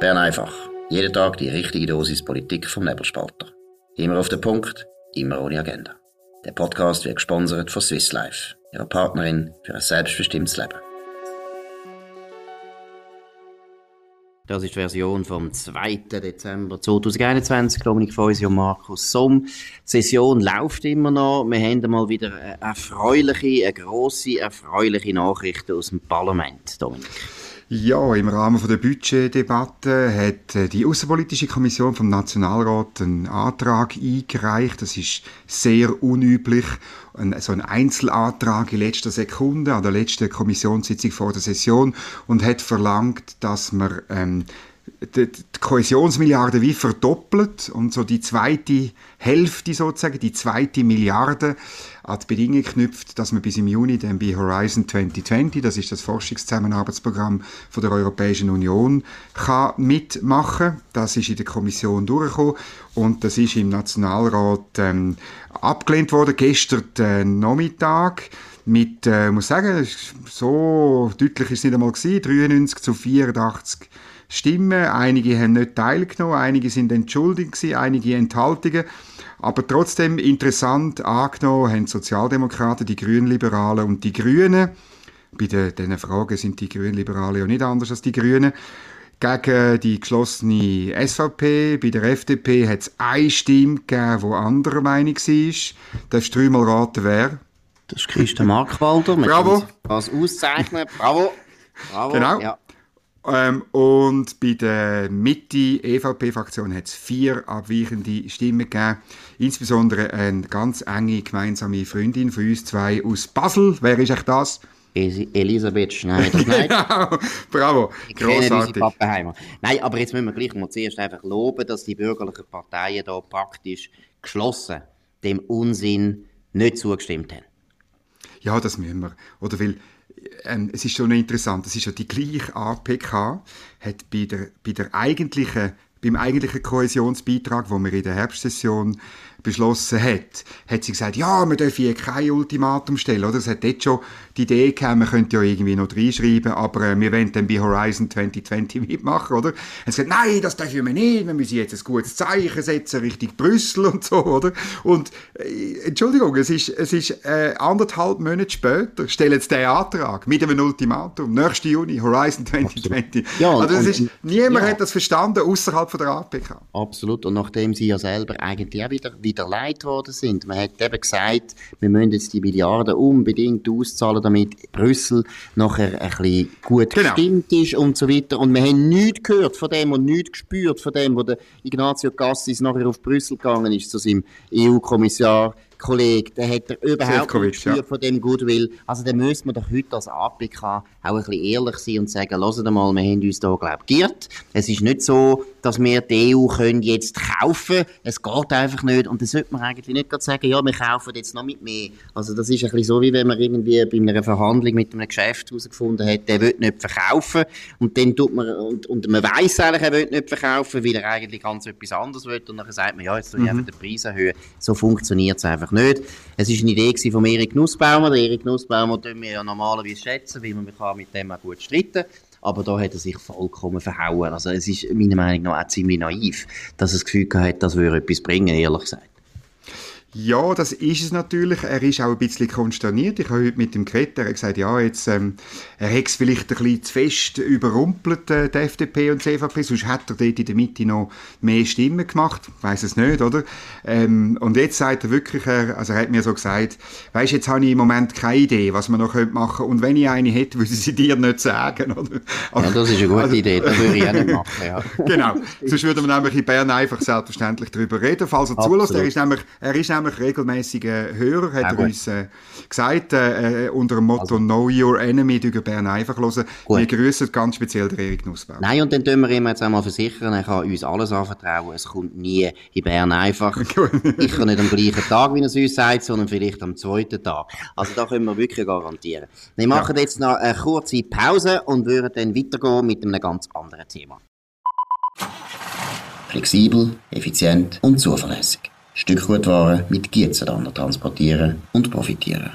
Bern einfach. Jeden Tag die richtige Dosis Politik vom Nebelspalter. Immer auf den Punkt, immer ohne Agenda. Der Podcast wird gesponsert von Swiss Life, ihrer Partnerin für ein selbstbestimmtes Leben. Das ist die Version vom 2. Dezember 2021. Dominik Feusi und Markus Somm. Die Session läuft immer noch. Wir haben mal wieder eine erfreuliche, eine grosse, erfreuliche Nachricht aus dem Parlament, Dominik. Ja, im Rahmen der Budgetdebatte hat äh, die Außenpolitische Kommission vom Nationalrat einen Antrag eingereicht. Das ist sehr unüblich. so ein Einzelantrag in letzter Sekunde an der letzten Kommissionssitzung vor der Session und hat verlangt, dass man ähm, die, Kohäsionsmilliarde wie verdoppelt und so die zweite Hälfte sozusagen, die zweite Milliarde an die Bedingung knüpft, dass man bis im Juni dann bei Horizon 2020, das ist das Forschungszusammenarbeitsprogramm von der Europäischen Union, kann mitmachen. Das ist in der Kommission durchgekommen und das ist im Nationalrat ähm, abgelehnt worden gestern äh, Nachmittag mit, äh, muss sagen, so deutlich ist es nicht einmal gewesen, 93 zu 84 Stimmen. Einige haben nicht teilgenommen, einige sind entschuldigt gewesen, einige Enthaltungen. Aber trotzdem interessant angenommen haben die Sozialdemokraten, die Grünliberalen und die Grünen. Bei den, diesen Fragen sind die Grünliberalen ja nicht anders als die Grünen. Gegen die geschlossene SVP, bei der FDP hat es eine Stimme gegeben, die anderer Meinung war. Darfst du dreimal raten, wer? Das ist Christian Markwalder. Bravo. Was auszeichnen. Bravo. Bravo. Genau. Ja. Ähm, und bei der Mitte-EVP-Fraktion hat es vier abweichende Stimmen gegeben. Insbesondere eine ganz enge gemeinsame Freundin von uns zwei aus Basel. Wer ist echt das? Elisabeth Schneider. genau, bravo, ich. Pappenheimer. Nein, aber jetzt müssen wir gleich mal zuerst einfach loben, dass die bürgerlichen Parteien da praktisch geschlossen dem Unsinn nicht zugestimmt haben. Ja, das müssen wir. Oder weil ähm, es ist schon interessant, es ist ja die gleiche APK, hat bei der, bei der eigentlichen, beim eigentlichen Kohäsionsbeitrag, wo wir in der Herbstsession beschlossen hat, hat sie gesagt, ja, wir dürfen hier kein Ultimatum stellen, oder? Es hat dort schon die Idee gehabt, man könnte ja irgendwie noch reinschreiben, aber äh, wir wollen dann bei Horizon 2020 mitmachen, oder? Er hat gesagt, nein, das dürfen wir nicht, wir müssen jetzt ein gutes Zeichen setzen Richtung Brüssel und so, oder? Und, äh, Entschuldigung, es ist, es ist äh, anderthalb Monate später, stellen sie den Antrag mit einem Ultimatum, nächsten Juni, Horizon 2020. Ja, also das ist, niemand ja. hat das verstanden, außerhalb der APK. Absolut, und nachdem sie ja selber eigentlich auch wieder, wieder leid worden sind, man hat eben gesagt, wir müssen jetzt die Milliarden unbedingt auszahlen, damit Brüssel nachher ein bisschen gut genau. gestimmt ist und so weiter. Und wir haben nichts gehört von dem und nichts gespürt von dem, wo der Ignazio Cassis nachher auf Brüssel gegangen ist, zu seinem EU-Kommissar Kollege, der hat er überhaupt nicht gespürt ja. von dem Goodwill. Also dann müsste man doch heute als APK auch ein bisschen ehrlich sein und sagen, hört mal, wir haben uns da, glaube geirrt. Es ist nicht so, dass wir die EU können jetzt kaufen Es geht einfach nicht. Und dann sollte man eigentlich nicht gerade sagen, ja, wir kaufen jetzt noch mit mehr. Also das ist ein bisschen so, wie wenn man irgendwie bei einer Verhandlung mit einem Geschäft herausgefunden hat, der will nicht verkaufen. Und dann tut man, und, und man weiss eigentlich, er will nicht verkaufen, weil er eigentlich ganz etwas anderes will. Und dann sagt man, ja, jetzt tue ich mhm. einfach den Preis erhöhen. So funktioniert es einfach nicht. Es war eine Idee von Erik Nussbaumer. Der Erik Nussbaumer tun wir ja normalerweise schätzen, weil man mit dem auch gut streiten kann. Aber da hat er sich vollkommen verhauen. Also es ist meiner Meinung nach auch ziemlich naiv, dass er das Gefühl hat, das würde etwas bringen, ehrlich gesagt. Ja, das ist es natürlich. Er ist auch ein bisschen konsterniert. Ich habe heute mit ihm geredet. Er hat gesagt, ja, jetzt, ähm, er hat es vielleicht ein bisschen zu fest überrumpelt, äh, die FDP und die CVP. Sonst hat er dort in der Mitte noch mehr Stimmen gemacht. Ich weiss es nicht, oder? Ähm, und jetzt sagt er wirklich, er, also er hat mir so gesagt, weisst, jetzt habe ich im Moment keine Idee, was man noch machen könnte. Und wenn ich eine hätte, würde sie dir nicht sagen, oder? ja, das ist eine gute also, Idee. Das würde ich auch nicht machen, ja. genau. Sonst würden wir nämlich in Bern einfach selbstverständlich darüber reden. Falls er zulässt, er ist nämlich, er ist nämlich regelmäßiger Hörer, hat er uns äh, gesagt, äh, äh, unter dem Motto also. Know Your Enemy durch Bern einfach hören. Gut. Wir grüßen ganz speziell den Erik Nussbaum. Nein, und dann tun wir ihm jetzt einmal versichern, er kann uns alles anvertrauen, es kommt nie in Bern einfach. ich kann nicht am gleichen Tag, wie er es uns sagt, sondern vielleicht am zweiten Tag. Also da können wir wirklich garantieren. Wir machen ja. jetzt noch eine kurze Pause und würden dann weitergehen mit einem ganz anderen Thema. Flexibel, effizient und zuverlässig. Stückgutware mit Gietzenlander transportieren und profitieren.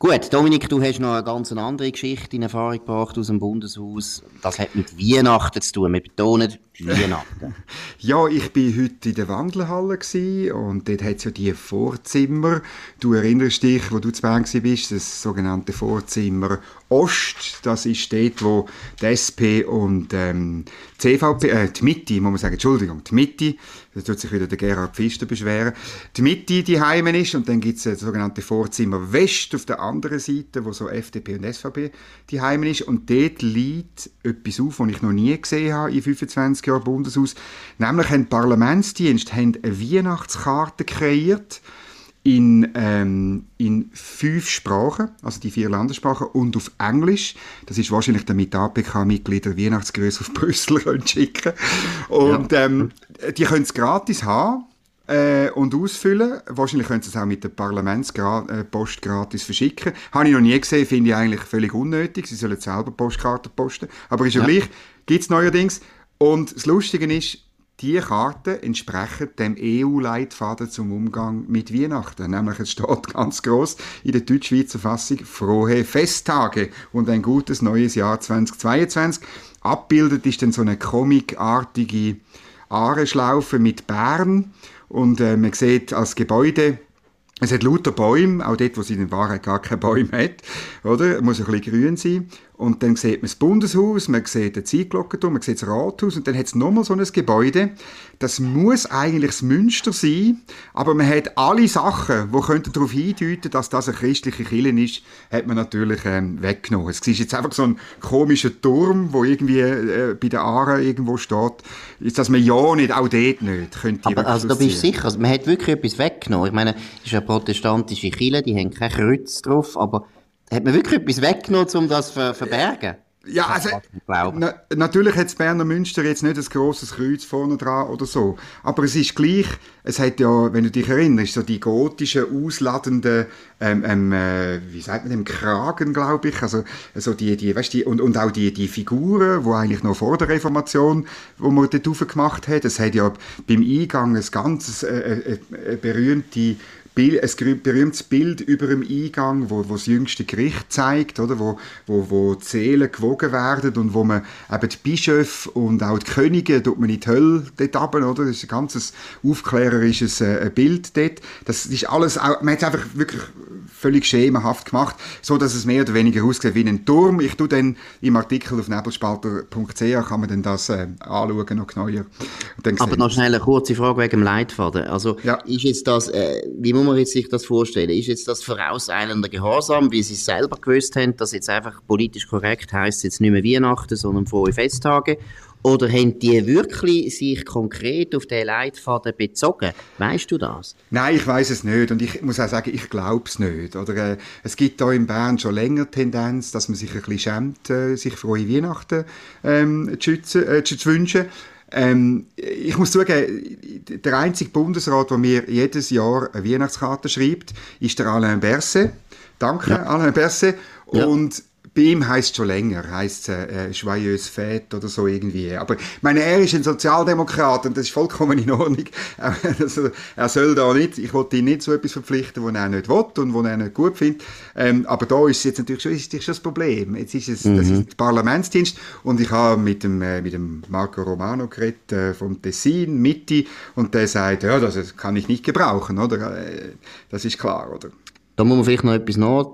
Gut, Dominik, du hast noch eine ganz andere Geschichte in Erfahrung gebracht aus dem Bundeshaus. Das hat mit Weihnachten zu tun. Wir betonen Weihnachten. ja, ich bin heute in der Wandelhalle und dort hat es ja die Vorzimmer. Du erinnerst dich, wo du zu Bern bist, das sogenannte Vorzimmer Ost. Das ist dort, wo die SP und ähm, CVP, äh, die Mitte, muss man sagen, Entschuldigung, die Mitte, da tut sich wieder der Gerhard Pfister beschweren, die Mitte die Heimen ist und dann gibt es das sogenannte Vorzimmer West auf der anderen Seite, wo so FDP und SVP die Heimen ist. Und dort liegt etwas auf, was ich noch nie gesehen habe in 25 Jahren Bundeshaus, nämlich ein Parlamentsdienst. Haben eine Weihnachtskarte kreiert, in, ähm, in fünf Sprachen, also die vier Landessprachen, und auf Englisch. Das ist wahrscheinlich damit APK-Mitglieder Weihnachtsgrüße auf Brüssel können schicken Und ja. ähm, die können es gratis haben äh, und ausfüllen. Wahrscheinlich können sie es auch mit der Parlamentspost äh, gratis verschicken. Habe ich noch nie gesehen, finde ich eigentlich völlig unnötig. Sie sollen selber Postkarten posten. Aber ist ja, ja. gleich, gibt es neuerdings. Und das Lustige ist, die Karten entsprechen dem EU-Leitfaden zum Umgang mit Weihnachten. Nämlich, es steht ganz groß in der Deutschschweizer Fassung frohe Festtage und ein gutes neues Jahr 2022. Abbildet ist dann so eine comicartige Ahrenschlaufe mit Bären und äh, man sieht als Gebäude es hat lauter Bäume, auch dort, wo es in Wahrheit gar keine Bäume hat, oder? Muss ein bisschen grün sein. Und dann sieht man das Bundeshaus, man sieht den Zeitglockenturm, man sieht das Rathaus und dann hat es nochmal so ein Gebäude. Das muss eigentlich das Münster sein, aber man hat alle Sachen, die könnten darauf hindeuten, dass das eine christliche Kirche ist, hat man natürlich ähm, weggenommen. Es ist jetzt einfach so ein komischer Turm, wo irgendwie äh, bei der Aare irgendwo steht, ist dass man ja nicht, auch dort nicht, könnte Aber also da bist du sicher, also man hat wirklich etwas weggenommen. Ich meine, es ist eine protestantische Kirche, die haben kein Kreuz drauf, aber hat man wirklich etwas weggenommen, um das zu verbergen? Ja, also, na, natürlich hat das Berner Münster jetzt nicht ein grosses Kreuz vorne dran oder so. Aber es ist gleich, es hat ja, wenn du dich erinnerst, so die gotischen, ausladenden, ähm, ähm, äh, wie sagt man dem, Kragen, glaube ich. Also, so die, die, weißt, die, und, und auch die, die Figuren, die eigentlich noch vor der Reformation, wo man dort gemacht hat. Es hat ja beim Eingang ein ganz äh, äh, äh berühmte Bild, ein berühmtes Bild über dem Eingang, wo, wo das jüngste Gericht zeigt, oder? Wo, wo, wo die Seelen gewogen werden und wo man eben die Bischöfe und auch die Könige tut man in die Hölle dort runter, oder? Das ist ein ganzes aufklärerisches äh, Bild dort. Das ist alles, auch, man hat es einfach wirklich völlig schemenhaft gemacht, so dass es mehr oder weniger aussieht wie ein Turm. Ich tue dann im Artikel auf nebelspalter.ch kann man dann das äh, anschauen, noch genauer. Aber noch schnell eine kurze Frage wegen dem Leitfaden. Also, ja. ist jetzt das, äh, wie muss man sich das vorstellen? Ist jetzt das vorauseilender Gehorsam, wie Sie es selber gewusst haben, dass jetzt einfach politisch korrekt heißt jetzt nicht mehr Weihnachten, sondern frohe Festtage? Oder haben die wirklich sich konkret auf den Leitfaden bezogen? Weißt du das? Nein, ich weiß es nicht. Und ich muss auch sagen, ich glaube es nicht. Oder, äh, es gibt da in Bern schon länger Tendenz, dass man sich ein bisschen schämt, äh, sich frohe Weihnachten ähm, zu, schützen, äh, zu wünschen. Ähm, ich muss zugeben, der einzige Bundesrat, der mir jedes Jahr eine Weihnachtskarte schreibt, ist der Alain Berset. Danke, ja. Alain Berset. Und bei ihm heisst es schon länger, heisst es äh, Joyeuse Fête oder so irgendwie. Aber meine, er ist ein Sozialdemokrat und das ist vollkommen in Ordnung. also, er soll da nicht, ich wollte ihn nicht so etwas verpflichten, was er nicht will und was er nicht gut findet. Ähm, aber da ist es jetzt natürlich schon, ist, ist das Problem. Jetzt ist es, mhm. das ist der Parlamentsdienst und ich habe mit dem, äh, mit dem Marco Romano geredet äh, vom Tessin, Mitte und der sagt, ja, das kann ich nicht gebrauchen, oder? Äh, das ist klar, oder? Da muss man vielleicht noch etwas nach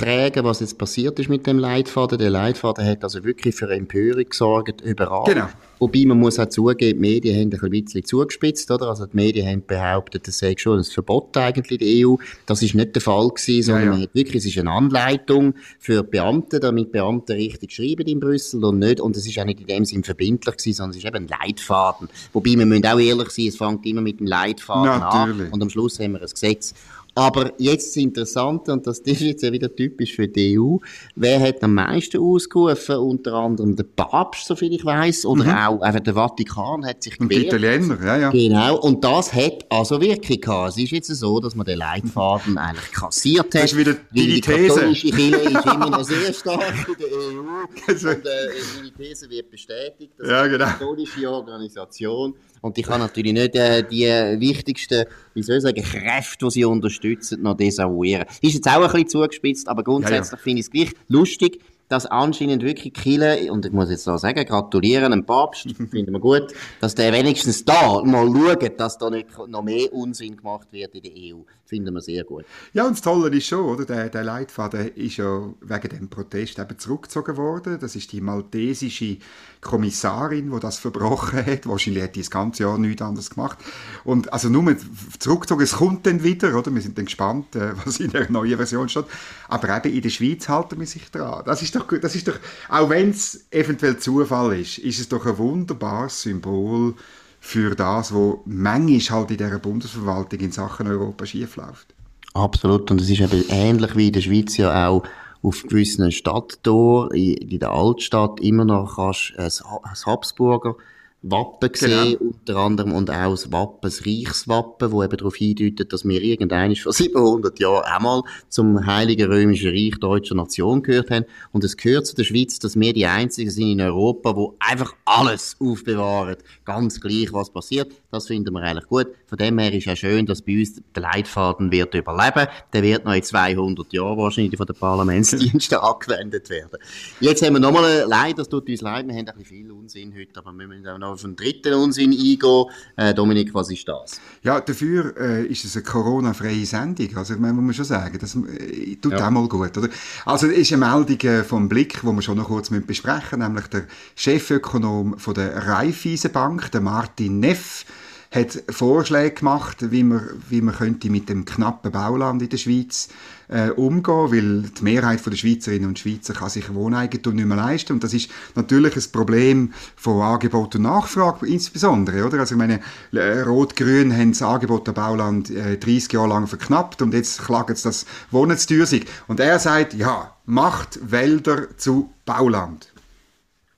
tragen, was jetzt passiert ist mit dem Leitfaden. Der Leitfaden hat also wirklich für Empörung gesorgt, überall. Genau. Wobei man muss auch zugeben, die Medien haben ein bisschen zugespitzt, oder? Also die Medien haben behauptet, das sei schon ein Verbot eigentlich der EU. Das ist nicht der Fall gewesen, sondern ja, ja. man hat wirklich, es ist eine Anleitung für Beamte, damit Beamte richtig schreiben in Brüssel und nicht, und es ist auch nicht in dem Sinn verbindlich gewesen, sondern es ist eben ein Leitfaden. Wobei, wir müssen auch ehrlich sein, es fängt immer mit dem Leitfaden Natürlich. an und am Schluss haben wir ein Gesetz. Aber jetzt das Interessante, und das ist jetzt ja wieder typisch für die EU, wer hat am meisten ausgerufen? Unter anderem der Papst, soviel ich weiß, oder mhm. auch einfach der Vatikan hat sich gewehrt. Und die Italiener, ja, ja. Genau, und das hat also wirklich gehabt. Es ist jetzt so, dass man den Leitfaden eigentlich kassiert hat. Das ist wieder die, die These. Die katholische Kirche ist immer noch sehr stark in der EU. und äh, die These wird bestätigt, dass ja, genau. eine katholische Organisation Und ich kann natürlich nicht äh, die wichtigsten, wie soll ich sagen, Kräfte, die sie unterstützen, noch desavouieren. Ist jetzt auch ein bisschen zugespitzt, aber grundsätzlich ja, ja. finde ich es gleich lustig, dass anscheinend wirklich Kille, und ich muss jetzt auch sagen, gratulieren dem Papst, finden wir gut, dass der wenigstens da mal schaut, dass da nicht noch mehr Unsinn gemacht wird in der EU. Finden wir sehr gut. Ja, und das Tolle ist schon, oder? Der, der Leitfaden ist ja wegen dem Protest eben zurückgezogen worden. Das ist die maltesische Kommissarin, die das verbrochen hat. Wahrscheinlich hat die das ganze Jahr nichts anderes gemacht. Und also nur zurückgezogen, es kommt dann wieder, oder? Wir sind dann gespannt, äh, was in der neuen Version steht. Aber eben in der Schweiz halten wir sich dran. Das ist doch, das ist doch, auch wenn es eventuell Zufall ist, ist es doch ein wunderbares Symbol für das, was manchmal halt in dieser Bundesverwaltung in Sachen Europa schiefläuft. Absolut. Und es ist eben ähnlich wie in der Schweiz ja auch auf gewissen Stadttoren in, der Altstadt immer noch kannst ein Habsburger Wappen gesehen, genau. unter anderem, und auch das Wappen, das Reichswappen, wo eben darauf hindeutet, dass wir irgendein vor 700 Jahren einmal zum Heiligen Römischen Reich deutscher Nation gehört haben. Und es gehört zu der Schweiz, dass wir die Einzigen sind in Europa, wo einfach alles aufbewahren. Ganz gleich, was passiert. Das finden wir eigentlich gut. Von dem her ist ja schön, dass bei uns der Leitfaden wird überleben. Der wird noch in 200 Jahren wahrscheinlich von den Parlamentsdiensten angewendet werden. Jetzt haben wir nochmal, leider, das tut uns leid, wir haben ein bisschen viel Unsinn heute, aber wir müssen auch noch auf den dritten Unsinn eingehen. Äh, Dominik, was ist das? Ja, dafür äh, ist es eine Corona-freie Sendung. Also, ich meine, muss man schon sagen, das äh, tut ja. auch mal gut, oder? Also, es ist eine Meldung äh, vom Blick, die wir schon noch kurz besprechen müssen, nämlich der Chefökonom von der Raiffeisenbank, der Martin Neff, hat Vorschläge gemacht, wie man, wie man könnte mit dem knappen Bauland in der Schweiz äh, umgehen, weil die Mehrheit der Schweizerinnen und Schweizer kann sich Wohneigentum nicht mehr leisten und das ist natürlich ein Problem von Angebot und Nachfrage insbesondere, oder? Also ich meine, äh, Rot-Grün haben das Angebot der Bauland äh, 30 Jahre lang verknappt und jetzt klagen sie, dass Wohnen zu teuer sind. Und er sagt, ja, macht Wälder zu Bauland.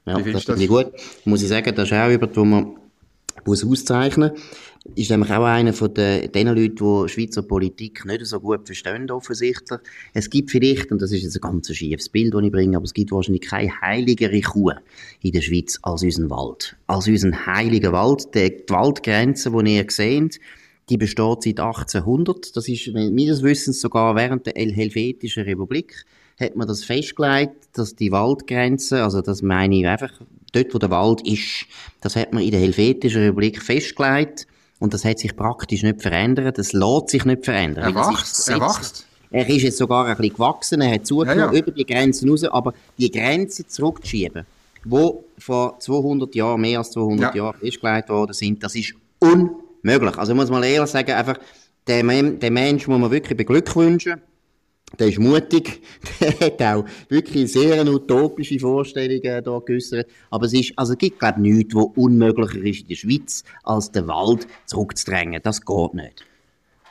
Ja, das finde ich gut. Muss ich sagen, das ist auch über, wo man muss auszeichnen ist nämlich auch einer von den, den Leuten, die Schweizer Politik nicht so gut verstehen, offensichtlich. Es gibt vielleicht, und das ist jetzt ein ganz schiefes Bild, das ich bringe, aber es gibt wahrscheinlich keine heiligere Kuh in der Schweiz als unseren Wald. Als unseren heiligen Wald. Die Waldgrenze, die ihr seht, die besteht seit 1800. Das ist meines Wissens sogar während der Helvetischen Republik hat man das festgelegt, dass die Waldgrenze, also das meine ich einfach, dort wo der Wald ist, das hat man in der Helvetischen Republik festgelegt und das hat sich praktisch nicht verändert, das lässt sich nicht verändern. Er wächst, er wächst. Er ist jetzt sogar ein bisschen gewachsen, er hat zugenommen ja, ja. über die Grenzen raus, aber die Grenze zurückzuschieben, wo vor 200 Jahren, mehr als 200 ja. Jahren festgelegt worden sind, das ist unmöglich. Also ich muss mal ehrlich sagen, einfach, den, den Mensch muss man wirklich beglückwünschen, der ist mutig, der hat auch wirklich sehr utopische Vorstellungen da geäußert. Aber es ist, also es gibt, glaube ich, nichts, was unmöglicher ist in der Schweiz, als den Wald zurückzudrängen. Das geht nicht.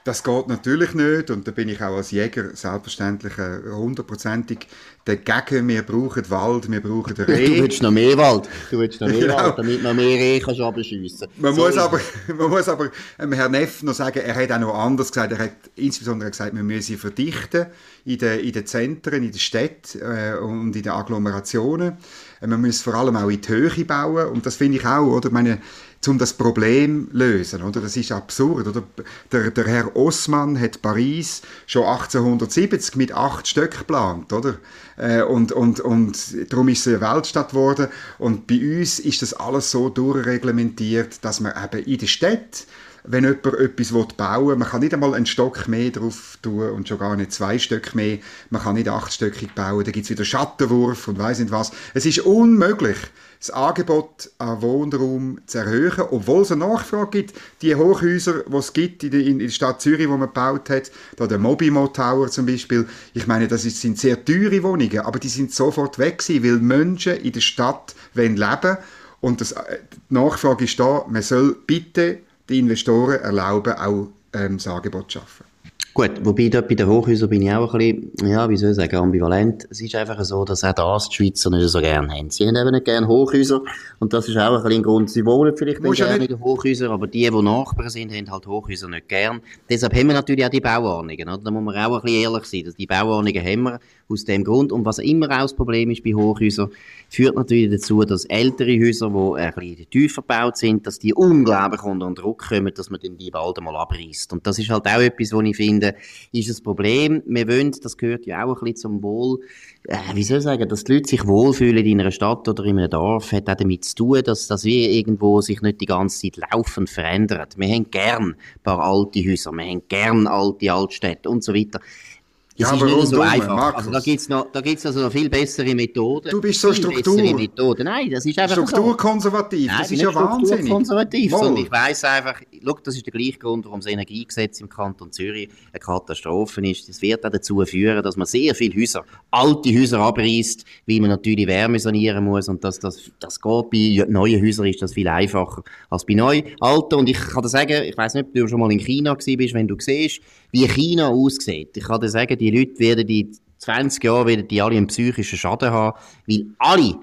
Das geht natürlich nicht und da bin ich auch als Jäger selbstverständlich äh, hundertprozentig dagegen. Wir brauchen Wald, wir brauchen den Reh. Du willst noch mehr Wald, du willst noch mehr genau. Wald, damit noch mehr Reh kannst abschiessen. Man muss aber, man muss aber ähm, Herrn Neff noch sagen, er hat auch noch anders gesagt. Er hat insbesondere gesagt, wir müssen verdichten in den, in den Zentren, in den Städten äh, und in den Agglomerationen. Äh, man muss vor allem auch in die Höhe bauen und das finde ich auch, oder? Meine, um das Problem zu lösen. Oder? Das ist absurd. Oder? Der, der Herr Osman hat Paris schon 1870 mit acht Stöcken geplant. Oder? Äh, und, und, und darum ist es eine Weltstadt geworden. Und bei uns ist das alles so durchreglementiert, dass man eben in der Stadt wenn jemand etwas bauen will. Man kann nicht einmal einen Stock mehr drauf tun und schon gar nicht zwei Stück mehr. Man kann nicht achtstöckig bauen. Da gibt es wieder Schattenwurf und weiß nicht was. Es ist unmöglich, das Angebot an Wohnraum zu erhöhen, obwohl es eine Nachfrage gibt. Die Hochhäuser, die es gibt in der, in der Stadt Zürich, wo man gebaut hat, da der Mobimo Tower zum Beispiel, ich meine, das sind sehr teure Wohnungen, aber die sind sofort weg gewesen, weil Menschen in der Stadt leben wollen und das, äh, die Nachfrage ist da, man soll bitte die Investoren erlauben, auch ähm, das Angebot zu schaffen. Gut, wobei dort bei den Hochhäusern bin ich auch ein bisschen, ja, wie soll ich sagen, ambivalent. Es ist einfach so, dass auch das die Schweizer nicht so gerne haben. Sie haben eben nicht gerne Hochhäuser und das ist auch ein bisschen ein Grund. Sie wohnen vielleicht nicht gerne in Hochhäusern, aber die, die Nachbarn sind, haben halt Hochhäuser nicht gern. Deshalb haben wir natürlich auch die Bauordnungen, oder? Da muss man auch ein bisschen ehrlich sein, dass die Bauordnungen haben wir aus dem Grund. Und was immer auch das Problem ist bei Hochhäusern, führt natürlich dazu, dass ältere Häuser, die ein bisschen tiefer gebaut sind, dass die unglaublich unter Druck kommen, dass man dann die bald einmal abreißt. Und das ist halt auch etwas, wo ich finde, ist das Problem. Wir wollen, das gehört ja auch ein bisschen zum Wohl, äh, wie soll ich sagen, dass die Leute sich wohlfühlen in einer Stadt oder in einem Dorf, hat auch damit zu tun, dass, dass wir irgendwo sich nicht die ganze Zeit laufend verändern. Wir haben gern ein paar alte Häuser, wir haben gern alte Altstädte und so weiter. Das ja, ist nicht so einfach. Markus. Also da gibt's noch, da gibt's also noch viel bessere Methoden. Du bist so Struktur. Methoden. Nein, das ist einfach Strukturkonservativ. So. das ist ja wahnsinnig. Strukturkonservativ, sondern ich weiss einfach, look, das ist der gleiche Grund, warum das Energiegesetz im Kanton Zürich eine Katastrophe ist. Das wird auch dazu führen, dass man sehr viele Häuser, alte Häuser abreißt, weil man natürlich Wärme sanieren muss und dass das, das geht bei neuen Häusern ist das viel einfacher als bei neu, alten. Und ich kann dir sagen, ich weiss nicht, ob du schon mal in China gewesen bist, wenn du siehst, wie China aussieht. Ich kann dir sagen, die Leute werden die 20 Jahre werden die alle einen psychischen Schaden haben, weil alle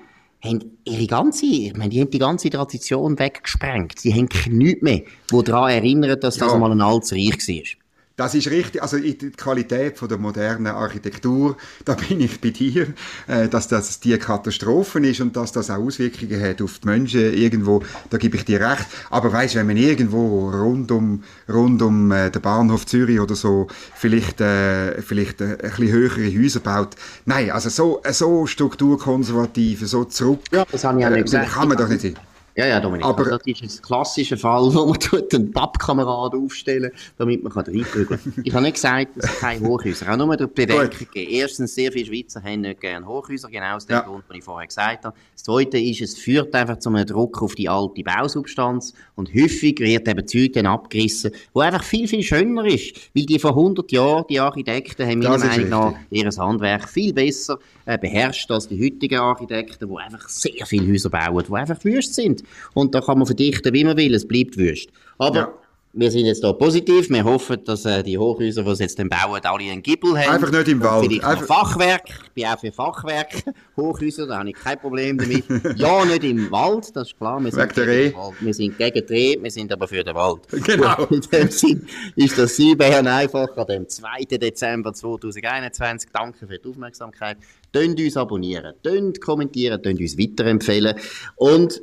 haben ihre ganze, ich meine, die haben die ganze Tradition weggesprengt. Sie haben nichts mehr, wo daran erinnert, dass das ja. mal ein altes Reich war. Das ist richtig, also die Qualität von der modernen Architektur, da bin ich bei dir, äh, dass das die Katastrophen ist und dass das auch Auswirkungen hat auf die Menschen irgendwo, da gebe ich dir recht. Aber weißt, wenn man irgendwo rund um, rund um äh, den Bahnhof Zürich oder so vielleicht, äh, vielleicht äh, ein bisschen höhere Häuser baut, nein, also so, so strukturkonservativ, so zurück, ja, das habe ich auch nicht gesagt. kann man doch nicht sein. Ja, ja, Dominik. Aber, also das ist ein klassischer Fall, wo man tut einen Pappkamerad aufstellen damit man reinbügeln kann. ich habe nicht gesagt, es sind keine Hochhäuser. Auch nur durch die Bedenkung gegeben. Erstens, sehr viele Schweizer haben nicht gerne Hochhäuser, genau aus dem ja. Grund, den ich vorher gesagt habe. Das Zweite ist, es führt einfach zu einem Druck auf die alte Bausubstanz und häufig wird eben Zeug dann abgerissen, wo einfach viel, viel schöner ist. Weil die vor 100 Jahren, die Architekten haben meiner Meinung nach ihr Handwerk viel besser äh, beherrscht als die heutigen Architekten, die einfach sehr viele Häuser bauen, die einfach wüst sind. Und da kann man verdichten, wie man will, es bleibt wüst. Aber ja wir sind jetzt hier positiv. Wir hoffen, dass äh, die Hochhäuser, die sie jetzt dann bauen, alle einen Gibbel haben. Einfach nicht im Wald. Vielleicht Einfach... Fachwerk. Ich bin auch für Fachwerk. Hochhäuser, da habe ich kein Problem damit. ja, nicht im Wald, das ist klar. Wir sind, gegen wir sind gegen Dreh, wir sind aber für den Wald. Genau. in dem Sinn ist das Bern einfach an dem 2. Dezember 2021. Danke für die Aufmerksamkeit. Tönt uns abonnieren, tönt kommentieren, tönt uns weiterempfehlen. Und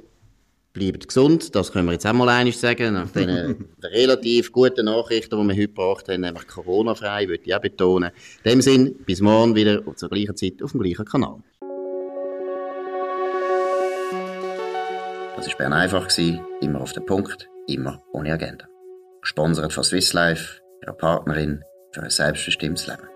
bleibt gesund, das können wir jetzt auch mal einig sagen, nach den relativ guten Nachrichten, die wir heute gebracht haben, nämlich Corona-frei, würde ich auch betonen. In dem Sinn, bis morgen wieder zur gleichen Zeit auf dem gleichen Kanal. Das war Bern einfach, immer auf den Punkt, immer ohne Agenda. Gesponsert von Swiss Life, ihrer Partnerin für ein selbstbestimmtes Leben.